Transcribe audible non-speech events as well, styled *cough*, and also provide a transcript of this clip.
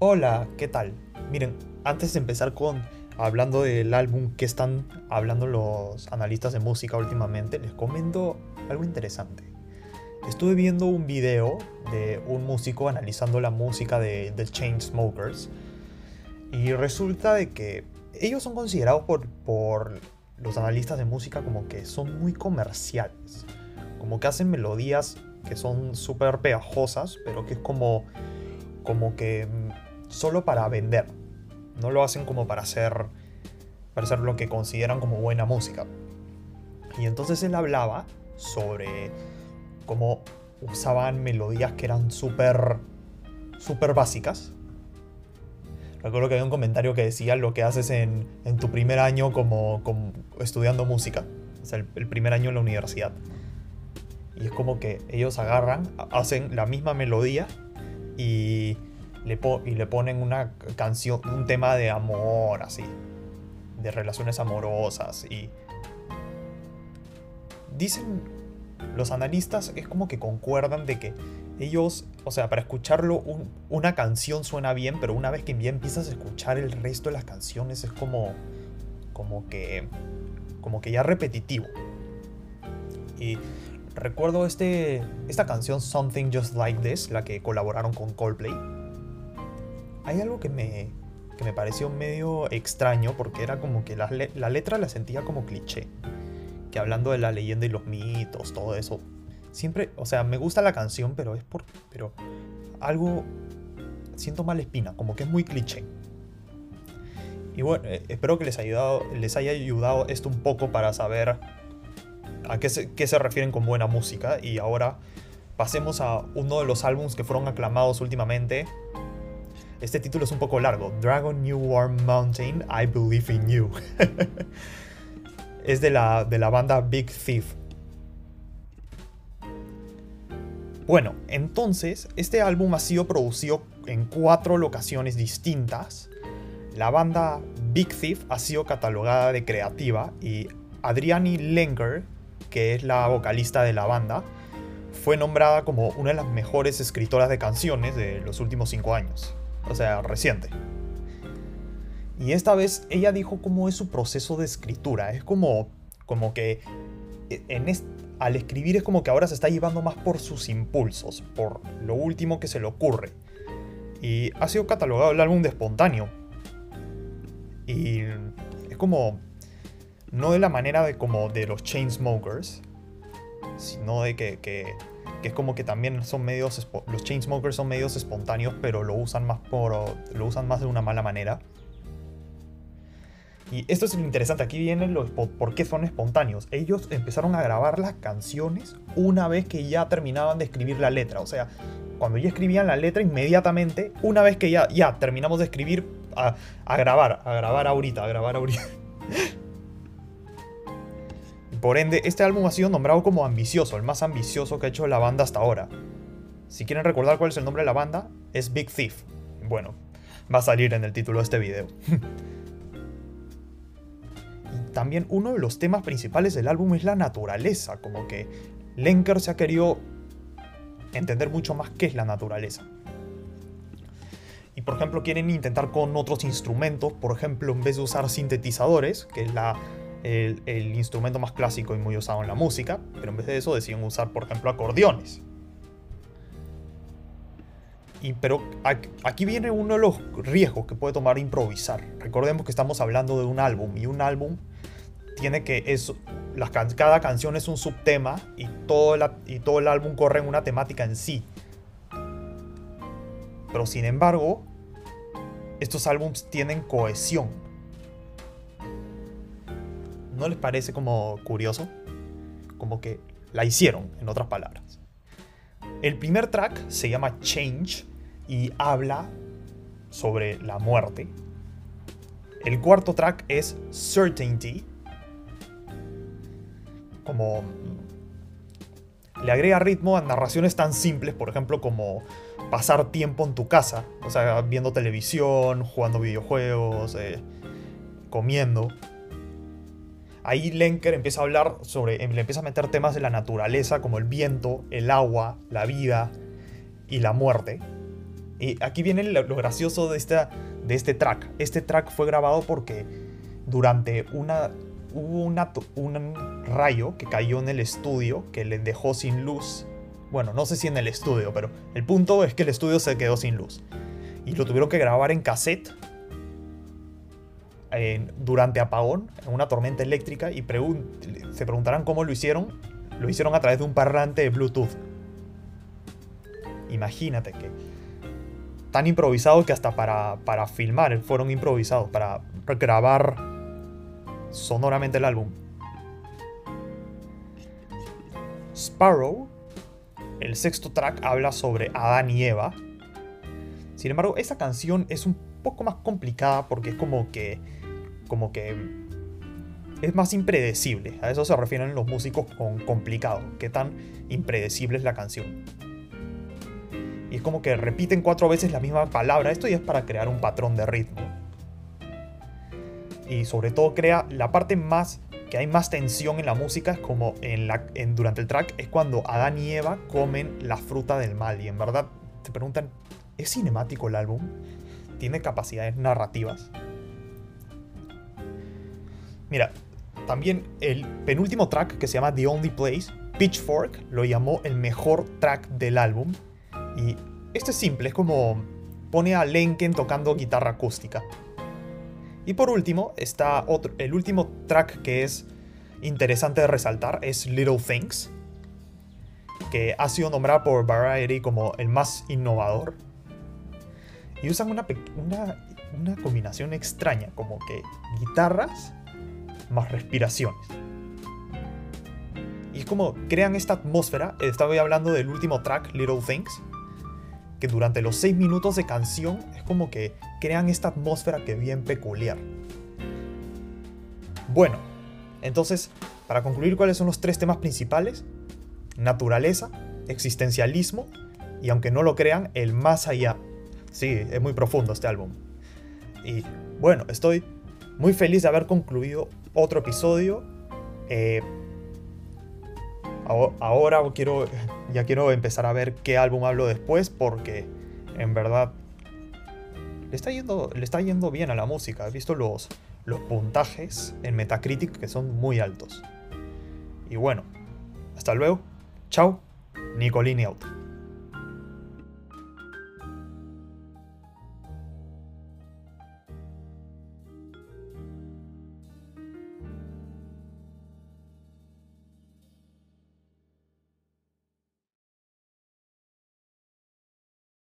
Hola, ¿qué tal? Miren, antes de empezar con hablando del álbum que están hablando los analistas de música últimamente, les comento algo interesante. Estuve viendo un video de un músico analizando la música de The Chainsmokers y resulta de que ellos son considerados por, por los analistas de música como que son muy comerciales, como que hacen melodías que son súper pegajosas, pero que es como, como que solo para vender. No lo hacen como para hacer, para hacer lo que consideran como buena música. Y entonces él hablaba sobre cómo usaban melodías que eran súper, súper básicas. Recuerdo que había un comentario que decía lo que haces en, en tu primer año como, como, estudiando música, o sea, el, el primer año en la universidad. Y es como que ellos agarran, hacen la misma melodía y y le ponen una canción, un tema de amor, así, de relaciones amorosas. Y dicen los analistas, es como que concuerdan de que ellos, o sea, para escucharlo, un, una canción suena bien, pero una vez que empiezas a escuchar el resto de las canciones es como, como que, como que ya repetitivo. Y recuerdo este, esta canción Something Just Like This, la que colaboraron con Coldplay. Hay algo que me, que me pareció medio extraño porque era como que la, la letra la sentía como cliché. Que hablando de la leyenda y los mitos, todo eso. Siempre, o sea, me gusta la canción, pero es por. Pero algo. Siento mala espina, como que es muy cliché. Y bueno, eh, espero que les, haya ayudado esto un poco para saber a qué se, qué se refieren con buena música. Y ahora pasemos a uno de los álbumes que fueron aclamados últimamente. Este título es un poco largo. Dragon New Warm Mountain, I Believe in You. *laughs* es de la, de la banda Big Thief. Bueno, entonces, este álbum ha sido producido en cuatro locaciones distintas. La banda Big Thief ha sido catalogada de creativa y Adriani Lenker, que es la vocalista de la banda, fue nombrada como una de las mejores escritoras de canciones de los últimos cinco años. O sea, reciente. Y esta vez ella dijo cómo es su proceso de escritura. Es como, como que en est al escribir es como que ahora se está llevando más por sus impulsos, por lo último que se le ocurre. Y ha sido catalogado el álbum de espontáneo. Y es como no de la manera de como de los Chainsmokers, sino de que, que, es como que también son medios, los Chainsmokers son medios espontáneos, pero lo usan más por, lo usan más de una mala manera. Y esto es lo interesante, aquí viene lo, por qué son espontáneos. Ellos empezaron a grabar las canciones una vez que ya terminaban de escribir la letra. O sea, cuando ya escribían la letra, inmediatamente, una vez que ya, ya terminamos de escribir, a, a grabar, a grabar ahorita, a grabar ahorita. *laughs* Por ende, este álbum ha sido nombrado como ambicioso, el más ambicioso que ha hecho la banda hasta ahora. Si quieren recordar cuál es el nombre de la banda, es Big Thief. Bueno, va a salir en el título de este video. *laughs* y también uno de los temas principales del álbum es la naturaleza, como que Lenker se ha querido entender mucho más qué es la naturaleza. Y por ejemplo quieren intentar con otros instrumentos, por ejemplo en vez de usar sintetizadores, que es la el, instrumento más clásico y muy usado en la música, pero en vez de eso deciden usar, por ejemplo, acordeones. Y, pero aquí viene uno de los riesgos que puede tomar improvisar. Recordemos que estamos hablando de un álbum y un álbum tiene que es las, cada canción es un subtema y todo, la, y todo el álbum corre en una temática en sí. Pero sin embargo, estos álbums tienen cohesión ¿No les parece como curioso? Como que la hicieron, en otras palabras. El primer track se llama Change y habla sobre la muerte. El cuarto track es Certainty. Como le agrega ritmo a narraciones tan simples, por ejemplo, como pasar tiempo en tu casa, o sea, viendo televisión, jugando videojuegos, eh, comiendo ahí Lenker empieza a hablar sobre, le empieza a meter temas de la naturaleza como el viento, el agua, la vida y la muerte. Y aquí viene lo, gracioso de, esta, de este track. Este track fue grabado porque durante una... Hubo un rayo que cayó en el estudio que le dejó sin luz. Bueno, no sé si en el estudio, pero el punto es que el estudio se quedó sin luz. Y lo tuvieron que grabar en cassette durante apagón, en una tormenta eléctrica, y se preguntarán cómo lo hicieron. Lo hicieron a través de un parlante de Bluetooth. Imagínate que tan improvisado que hasta para, para filmar fueron improvisados, para grabar sonoramente el álbum. Sparrow, el sexto track, habla sobre Adán y Eva. Sin embargo, esa canción es un poco más complicada porque es como que como que es más impredecible. A eso se refieren los músicos con complicado, qué tan impredecible es la canción. Y es como que repiten cuatro veces la misma palabra. Esto ya es para crear un patrón de ritmo. Y sobre todo crea la parte más que hay más tensión en la música es como en la, en, durante el track es cuando Adán y Eva comen la fruta del mal y en verdad te preguntan ¿es cinemático el álbum? ¿Tiene capacidades narrativas? Mira, también el penúltimo track que se llama The Only Place, Pitchfork lo llamó el mejor track del álbum. Y esto es simple, es como pone a Lenken tocando guitarra acústica. Y por último, está otro, el último track que es interesante de resaltar es Little Things, que ha sido nombrado por Variety como el más innovador. Y usan una combinación extraña, como que guitarras más respiraciones. Y es como crean esta atmósfera, estaba hablando del último track, Little Things, que durante los 6 minutos de canción es como que crean esta atmósfera que es bien peculiar. Bueno, entonces, para concluir, ¿cuáles son los tres temas principales? Naturaleza, existencialismo y aunque no lo crean, el más allá. Sí, es muy profundo este álbum. Y bueno, estoy muy feliz de haber concluido otro episodio. Eh, ahora quiero, ya quiero empezar a ver qué álbum hablo después porque en verdad le está yendo, le está yendo bien a la música. He visto los, los puntajes en Metacritic que son muy altos. Y bueno, hasta luego. Chao. Nicolini out.